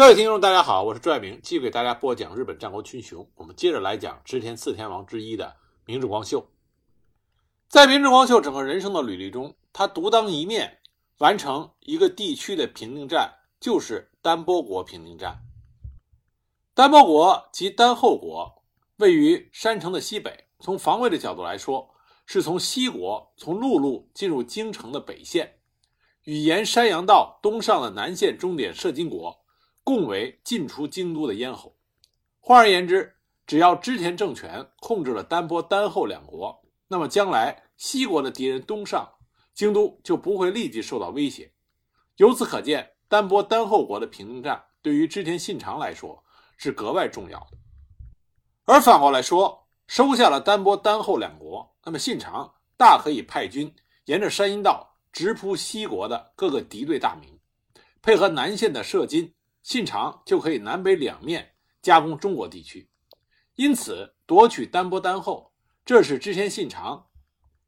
各位听众，大家好，我是朱爱明，继续给大家播讲日本战国群雄。我们接着来讲织田四天王之一的明智光秀。在明智光秀整个人生的履历中，他独当一面完成一个地区的平定战，就是丹波国平定战。丹波国及丹后国位于山城的西北，从防卫的角度来说，是从西国从陆路进入京城的北线，与沿山阳道东上的南线终点摄津国。共为进出京都的咽喉。换而言之，只要织田政权控制了丹波、丹后两国，那么将来西国的敌人东上，京都就不会立即受到威胁。由此可见，丹波、丹后国的平定战对于织田信长来说是格外重要的。而反过来说，收下了丹波、丹后两国，那么信长大可以派军沿着山阴道直扑西国的各个敌对大名，配合南线的射津。信长就可以南北两面加攻中国地区，因此夺取丹波丹后，这是织田信长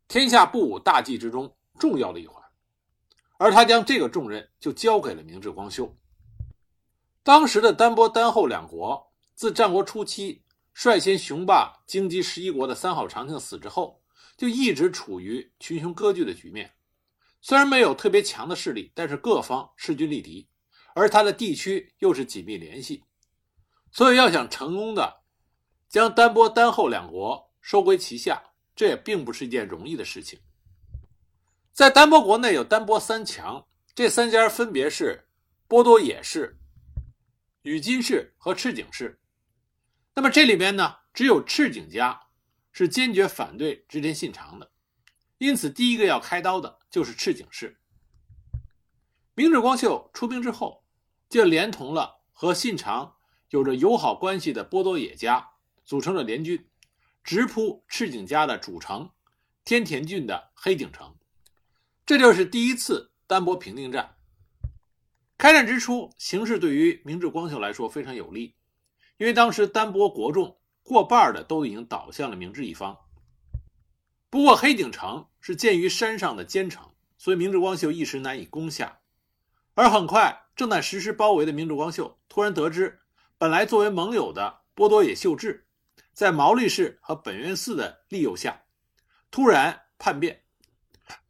天下不武大计之中重要的一环，而他将这个重任就交给了明智光秀。当时的丹波丹后两国，自战国初期率先雄霸京畿十一国的三好长庆死之后，就一直处于群雄割据的局面。虽然没有特别强的势力，但是各方势均力敌。而他的地区又是紧密联系，所以要想成功的将丹波、丹后两国收归旗下，这也并不是一件容易的事情。在丹波国内有丹波三强，这三家分别是波多野氏、宇津氏和赤井氏。那么这里边呢，只有赤井家是坚决反对织田信长的，因此第一个要开刀的就是赤井氏。明智光秀出兵之后。就连同了和信长有着友好关系的波多野家，组成了联军，直扑赤井家的主城天田郡的黑井城。这就是第一次丹波平定战。开战之初，形势对于明智光秀来说非常有利，因为当时丹波国众过半的都已经倒向了明智一方。不过黑井城是建于山上的坚城，所以明智光秀一时难以攻下。而很快，正在实施包围的明智光秀突然得知，本来作为盟友的波多野秀治，在毛利氏和本愿寺的利诱下，突然叛变，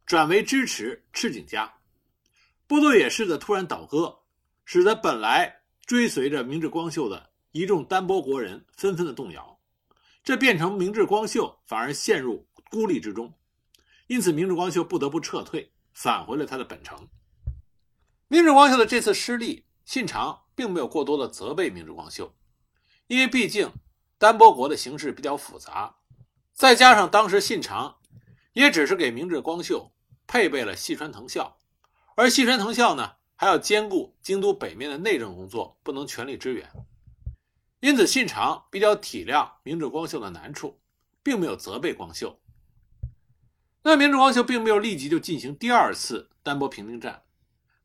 转为支持赤井家。波多野氏的突然倒戈，使得本来追随着明智光秀的一众丹波国人纷纷的动摇，这变成明智光秀反而陷入孤立之中。因此，明智光秀不得不撤退，返回了他的本城。明治光秀的这次失利，信长并没有过多的责备明治光秀，因为毕竟丹波国的形势比较复杂，再加上当时信长也只是给明治光秀配备了细川藤校，而细川藤校呢还要兼顾京都北面的内政工作，不能全力支援，因此信长比较体谅明智光秀的难处，并没有责备光秀。那明智光秀并没有立即就进行第二次丹波平定战。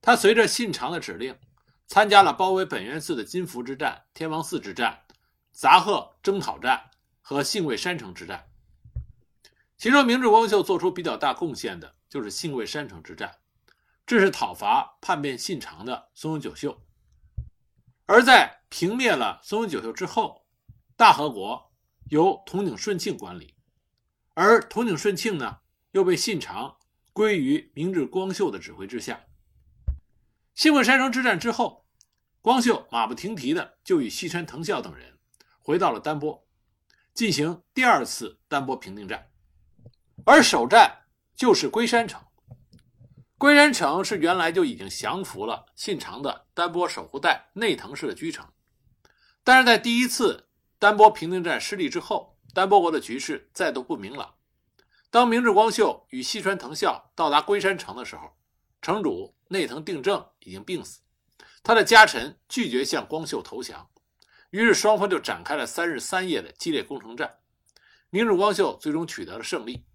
他随着信长的指令，参加了包围本愿寺的金福之战、天王寺之战、杂贺征讨战和信贵山城之战。其中，明智光秀做出比较大贡献的就是信贵山城之战，这是讨伐叛变信长的松永久秀。而在平灭了松永久秀之后，大和国由筒井顺庆管理，而筒井顺庆呢，又被信长归于明智光秀的指挥之下。信贵山城之战之后，光秀马不停蹄的就与西川藤孝等人回到了丹波，进行第二次丹波平定战，而首战就是龟山城。龟山城是原来就已经降服了信长的丹波守护带内藤氏的居城，但是在第一次丹波平定战失利之后，丹波国的局势再度不明朗。当明智光秀与西川藤孝到达龟山城的时候，城主内藤定正已经病死，他的家臣拒绝向光秀投降，于是双方就展开了三日三夜的激烈攻城战。明智光秀最终取得了胜利。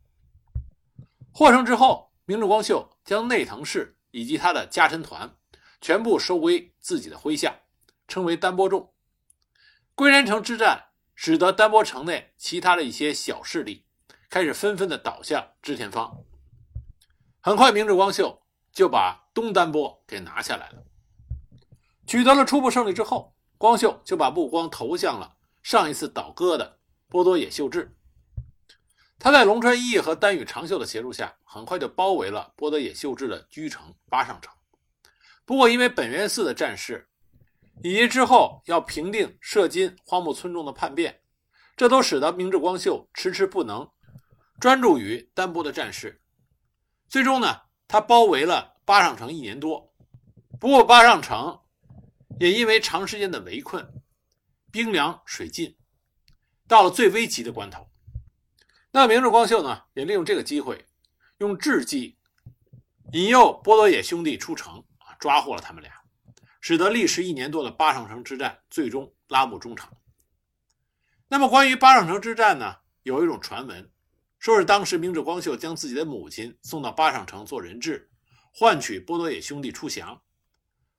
获胜之后，明智光秀将内藤氏以及他的家臣团全部收归自己的麾下，称为丹波众。龟山城之战使得丹波城内其他的一些小势力开始纷纷的倒向织田方。很快，明智光秀。就把东丹波给拿下来了。取得了初步胜利之后，光秀就把目光投向了上一次倒戈的波多野秀治。他在龙川义和丹羽长秀的协助下，很快就包围了波多野秀治的居城八上城。不过，因为本愿寺的战事，以及之后要平定涉津荒木村众的叛变，这都使得明智光秀迟迟不能专注于丹波的战事。最终呢，他包围了八上城一年多。不过，八上城也因为长时间的围困，兵粮水尽，到了最危急的关头。那明智光秀呢，也利用这个机会，用智计引诱波多野兄弟出城啊，抓获了他们俩，使得历时一年多的八上城之战最终拉幕中场。那么，关于八上城之战呢，有一种传闻。说是当时明智光秀将自己的母亲送到八上城做人质，换取波多野兄弟出降。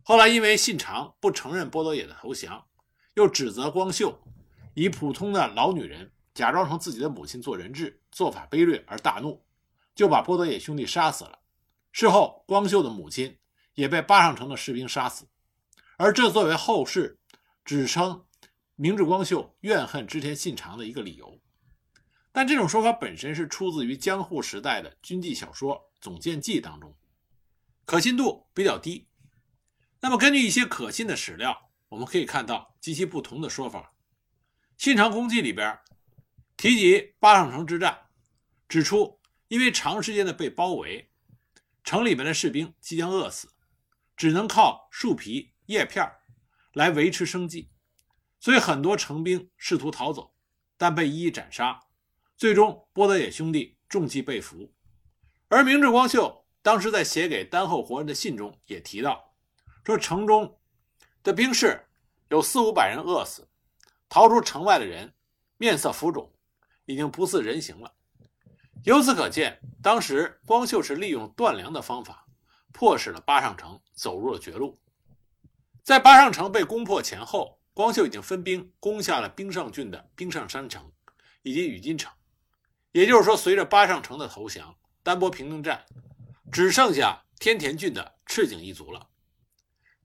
后来因为信长不承认波多野的投降，又指责光秀以普通的老女人假装成自己的母亲做人质，做法卑劣而大怒，就把波多野兄弟杀死了。事后，光秀的母亲也被八上城的士兵杀死，而这作为后世指称明智光秀怨恨织田信长的一个理由。但这种说法本身是出自于江户时代的军纪小说《总见记》当中，可信度比较低。那么，根据一些可信的史料，我们可以看到极其不同的说法。《信长公记》里边提及八上城之战，指出因为长时间的被包围，城里面的士兵即将饿死，只能靠树皮、叶片来维持生计，所以很多城兵试图逃走，但被一一斩杀。最终，波德野兄弟中计被俘，而明智光秀当时在写给丹后活人的信中也提到，说城中的兵士有四五百人饿死，逃出城外的人面色浮肿，已经不似人形了。由此可见，当时光秀是利用断粮的方法，迫使了八上城走入了绝路。在八上城被攻破前后，光秀已经分兵攻下了兵上郡的兵上山城以及羽金城。也就是说，随着八上城的投降，丹波平定战只剩下天田郡的赤井一族了。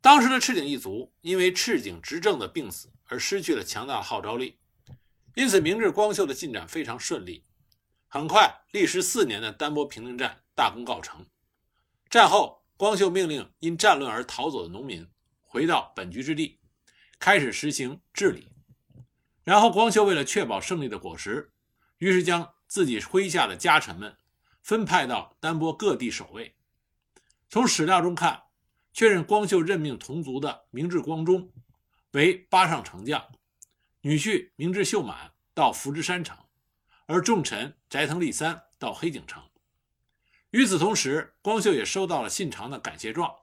当时的赤井一族因为赤井执政的病死而失去了强大的号召力，因此明治光秀的进展非常顺利。很快，历时四年的丹波平定战大功告成。战后，光秀命令因战乱而逃走的农民回到本居之地，开始实行治理。然后，光秀为了确保胜利的果实，于是将自己麾下的家臣们分派到丹波各地守卫。从史料中看，确认光秀任命同族的明智光忠为八上城将，女婿明智秀满到福知山城，而重臣斋藤利三到黑井城。与此同时，光秀也收到了信长的感谢状，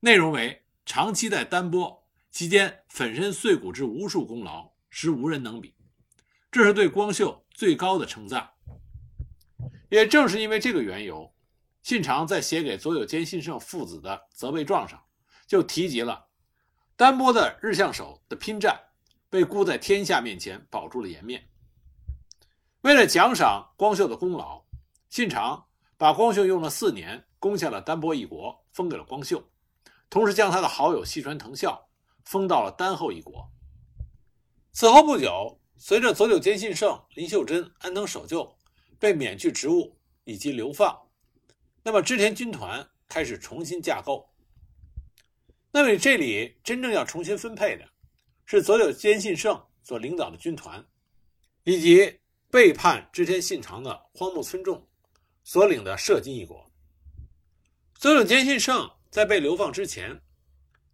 内容为长期在丹波期间粉身碎骨之无数功劳，实无人能比。这是对光秀。最高的称赞，也正是因为这个缘由，信长在写给佐久间信胜父子的责备状上，就提及了丹波的日向守的拼战被孤在天下面前保住了颜面。为了奖赏光秀的功劳，信长把光秀用了四年攻下了丹波一国封给了光秀，同时将他的好友细川藤孝封到了丹后一国。此后不久。随着佐久间信胜、林秀珍、安藤守就被免去职务以及流放，那么织田军团开始重新架构。那么这里真正要重新分配的是佐久间信胜所领导的军团，以及背叛织田信长的荒木村重所领的摄津一国。佐久间信胜在被流放之前，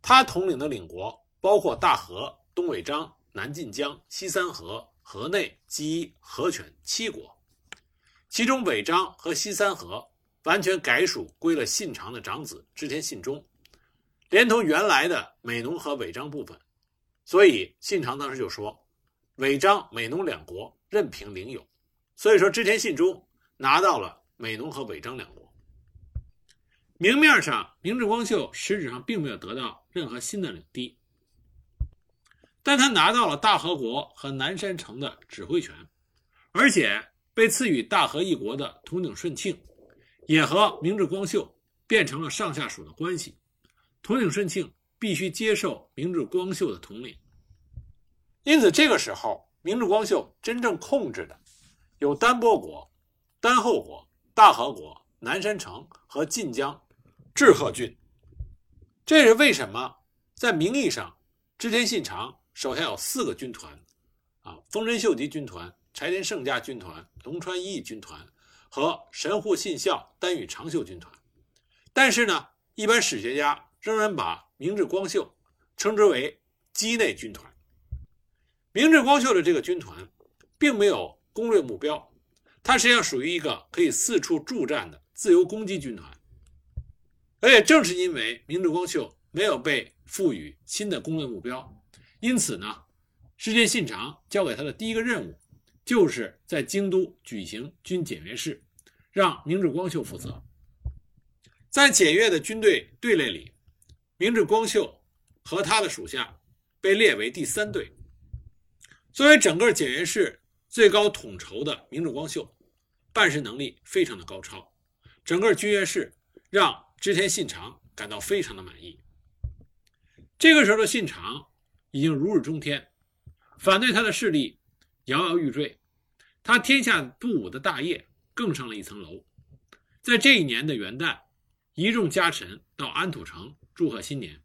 他统领的领国包括大和、东尾张。南晋江、西三河、河内、基河泉七国，其中尾张和西三河完全改属归了信长的长子织田信忠，连同原来的美浓和尾张部分，所以信长当时就说，尾张、美浓两国任凭领有。所以说织田信忠拿到了美浓和尾张两国。明面上，明治光秀实质上并没有得到任何新的领地。但他拿到了大和国和南山城的指挥权，而且被赐予大和一国的统领顺庆，也和明治光秀变成了上下属的关系。统领顺庆必须接受明治光秀的统领。因此，这个时候，明治光秀真正控制的有丹波国、丹后国、大和国、南山城和晋江志贺郡。这是为什么？在名义上，织田信长手下有四个军团，啊，丰臣秀吉军团、柴田胜家军团、龙川一义军团和神户信孝、丹羽长秀军团。但是呢，一般史学家仍然把明治光秀称之为畿内军团。明治光秀的这个军团，并没有攻略目标，它实际上属于一个可以四处助战的自由攻击军团。而且正是因为明治光秀没有被赋予新的攻略目标，因此呢，织田信长交给他的第一个任务，就是在京都举行军检阅式，让明治光秀负责。在检阅的军队队列里，明治光秀和他的属下被列为第三队。作为整个检阅室最高统筹的明治光秀，办事能力非常的高超，整个军阅室让织田信长感到非常的满意。这个时候的信长已经如日中天，反对他的势力摇摇欲坠，他天下不武的大业更上了一层楼。在这一年的元旦，一众家臣到安土城祝贺新年，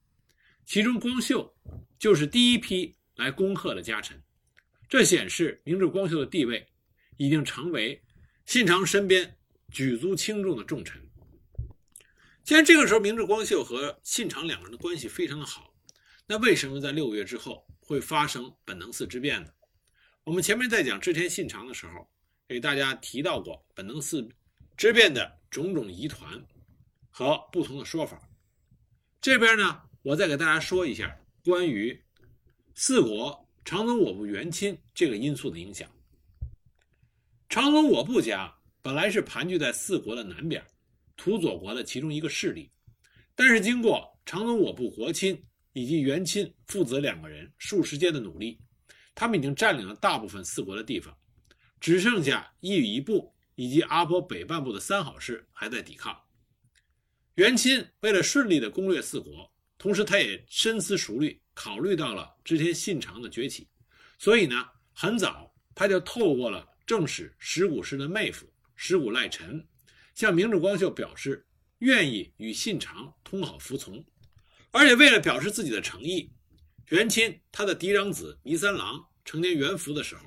其中光秀就是第一批来恭贺的家臣。这显示明治光秀的地位已经成为信长身边举足轻重的重臣。既然这个时候明治光秀和信长两个人的关系非常的好，那为什么在六个月之后会发生本能寺之变呢？我们前面在讲织田信长的时候，给大家提到过本能寺之变的种种疑团和不同的说法。这边呢，我再给大家说一下关于四国。长宗我部元亲这个因素的影响。长宗我部家本来是盘踞在四国的南边，土佐国的其中一个势力，但是经过长宗我部国亲以及元亲父子两个人数十间的努力，他们已经占领了大部分四国的地方，只剩下伊予一部以及阿波北半部的三好氏还在抵抗。元亲为了顺利的攻略四国，同时他也深思熟虑。考虑到了织田信长的崛起，所以呢，很早他就透过了正史石谷氏的妹夫石谷赖臣，向明治光秀表示愿意与信长通好服从。而且为了表示自己的诚意，元亲他的嫡长子弥三郎成年元服的时候，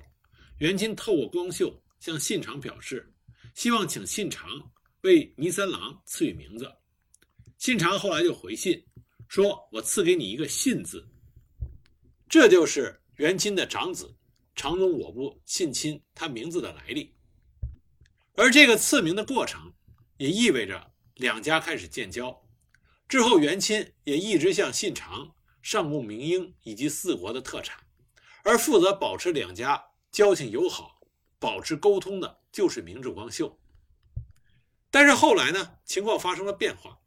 元亲透过光秀向信长表示，希望请信长为弥三郎赐予名字。信长后来就回信说：“我赐给你一个信字。”这就是元亲的长子长宗我部信亲他名字的来历，而这个赐名的过程，也意味着两家开始建交。之后，元亲也一直向信长上贡明英以及四国的特产，而负责保持两家交情友好、保持沟通的就是明治光秀。但是后来呢，情况发生了变化，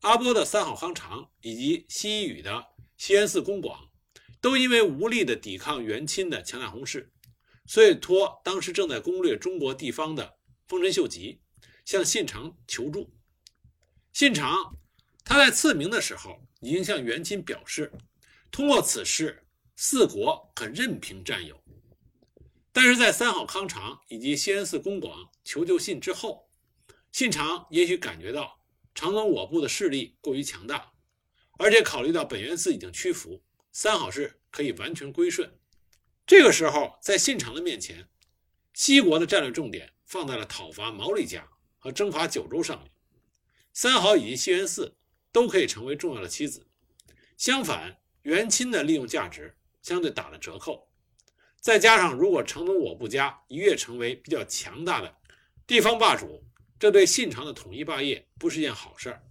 阿波的三好康长以及西宇的西园寺公广。都因为无力的抵抗元亲的强大攻势，所以托当时正在攻略中国地方的丰臣秀吉向信长求助。信长他在赐名的时候已经向元亲表示，通过此事四国可任凭占有。但是在三好康长以及西安寺公广求救信之后，信长也许感觉到长宗我部的势力过于强大，而且考虑到本愿寺已经屈服。三好氏可以完全归顺。这个时候，在信长的面前，西国的战略重点放在了讨伐毛利家和征伐九州上面。三好以及西园寺都可以成为重要的棋子。相反，元亲的利用价值相对打了折扣。再加上，如果城中我部家一跃成为比较强大的地方霸主，这对信长的统一霸业不是件好事儿。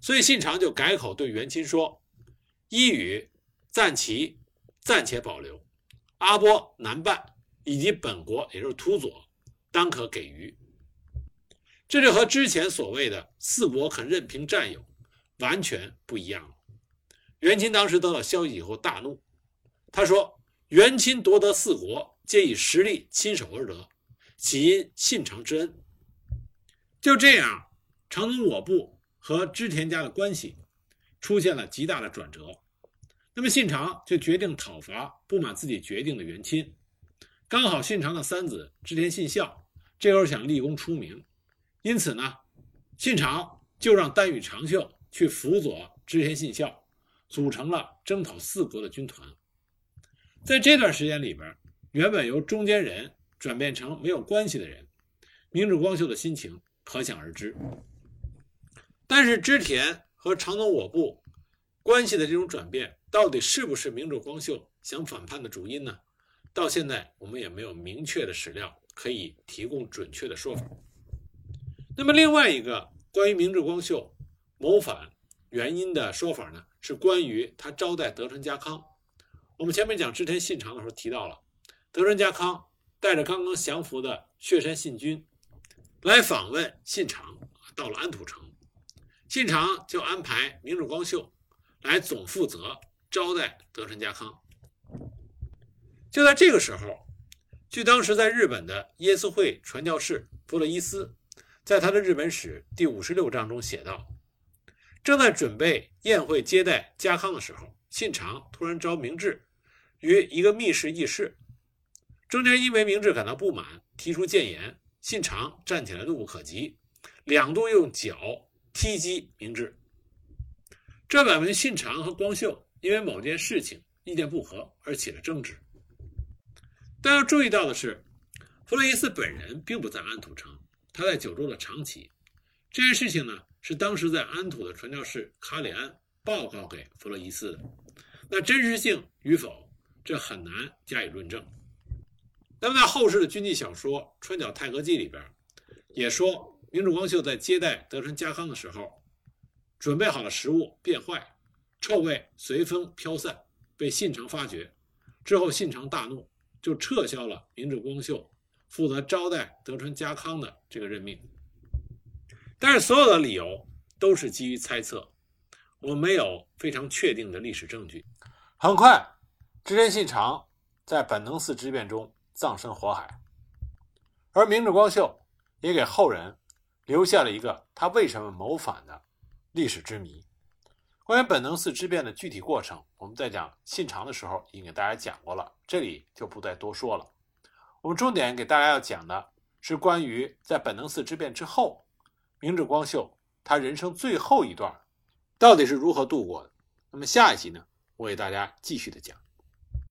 所以，信长就改口对元亲说：“一语。”暂其暂且保留，阿波南半以及本国，也就是土佐，当可给予。这就和之前所谓的四国肯任凭占有完全不一样了。元钦当时得到消息以后大怒，他说：“元钦夺得四国，皆以实力亲手而得，岂因信长之恩？”就这样，长宗我部和织田家的关系出现了极大的转折。那么信长就决定讨伐不满自己决定的元亲。刚好信长的三子织田信孝这会儿想立功出名，因此呢，信长就让丹羽长秀去辅佐织田信孝，组成了征讨四国的军团。在这段时间里边，原本由中间人转变成没有关系的人，明智光秀的心情可想而知。但是织田和长宗我部关系的这种转变，到底是不是明智光秀想反叛的主因呢？到现在我们也没有明确的史料可以提供准确的说法。那么另外一个关于明智光秀谋反原因的说法呢，是关于他招待德川家康。我们前面讲织田信长的时候提到了，德川家康带着刚刚降服的血山信军来访问信长，到了安土城。信长就安排明智光秀来总负责招待德川家康。就在这个时候，据当时在日本的耶稣会传教士弗洛伊斯在他的日本史第五十六章中写道：正在准备宴会接待家康的时候，信长突然召明智于一个密室议事，中间因为明智感到不满，提出谏言，信长站起来怒不可及，两度用脚。踢击明智，这表明信长和光秀因为某件事情意见不合而起了争执。但要注意到的是，弗洛伊斯本人并不在安土城，他在九州的长崎。这件事情呢，是当时在安土的传教士卡里安报告给弗洛伊斯的。那真实性与否，这很难加以论证。那么在后世的军记小说《川脚太阁记》里边，也说。明治光秀在接待德川家康的时候，准备好了食物变坏，臭味随风飘散，被信长发觉。之后，信长大怒，就撤销了明治光秀负责招待德川家康的这个任命。但是，所有的理由都是基于猜测，我们没有非常确定的历史证据。很快，织田信长在本能寺之变中葬身火海，而明智光秀也给后人。留下了一个他为什么谋反的历史之谜。关于本能寺之变的具体过程，我们在讲信长的时候已经给大家讲过了，这里就不再多说了。我们重点给大家要讲的是关于在本能寺之变之后，明智光秀他人生最后一段到底是如何度过的。那么下一集呢，我给大家继续的讲。